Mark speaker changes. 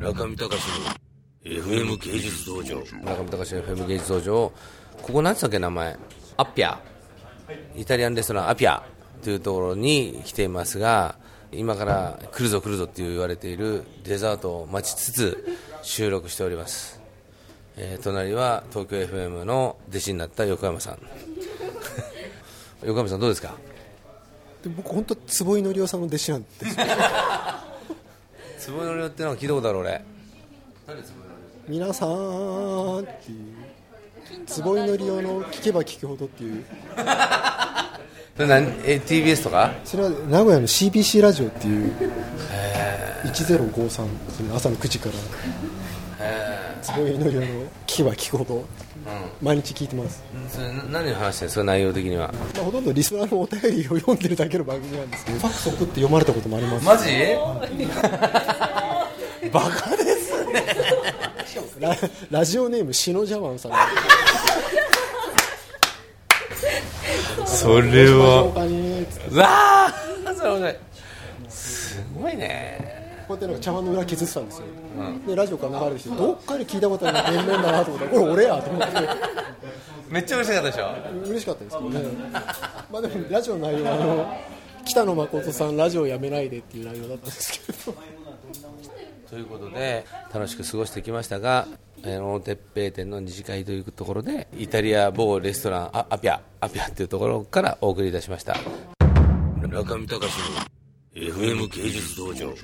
Speaker 1: 中見隆の FM 芸術道場。
Speaker 2: 中見隆の FM 芸術道場。ここ何つったっけ名前？アッピャイタリアンレストランアピャというところに来ていますが今から来るぞ来るぞって言われているデザートを待ちつつ収録しております、えー隣は東京 FM の弟子になった横山さん。横山さんどうですか？
Speaker 3: で僕本当坪井紀夫さんの弟子なんです よ
Speaker 2: 坪井のりってのは聞いたことある俺。
Speaker 3: 皆さん。っていう坪井紀夫の聞けば聞くほどっていう。
Speaker 2: それ何？え TBS とか？
Speaker 3: それは名古屋の CBC ラジオっていう。1053その朝の9時から。坪井紀夫の聞けば聞くほど。毎日聞いてます、
Speaker 2: それな何を話してるんですか内容的には。
Speaker 3: まあ、ほとんどリスナーのお便りを読んでるだけの番組なんですけど。ファックス送って読まれたこともあります。
Speaker 2: マジ？
Speaker 3: バカですね。ラ ラジオネームシノジャマンさん。
Speaker 2: それ
Speaker 3: お金つって
Speaker 2: うわあそれ面白いすごいね。
Speaker 3: こうやってなんか茶碗の裏削ってたんですよ、でラジオから流れてきてどっかで聞いたことある面々だなと思った。らこれ俺やと思って。
Speaker 2: めっちゃ嬉しかったでしょ。
Speaker 3: 嬉しかったですけどね。まあでもラジオの内容はあの北野誠さんラジオやめないでっていう内容だったんですけど。
Speaker 2: ということで楽しく過ごしてきましたがあの鉄平店の二次会というところでイタリア某レストランあアピャアピャっていうところからお送りいたしました。
Speaker 1: 中見隆の FM 芸術道場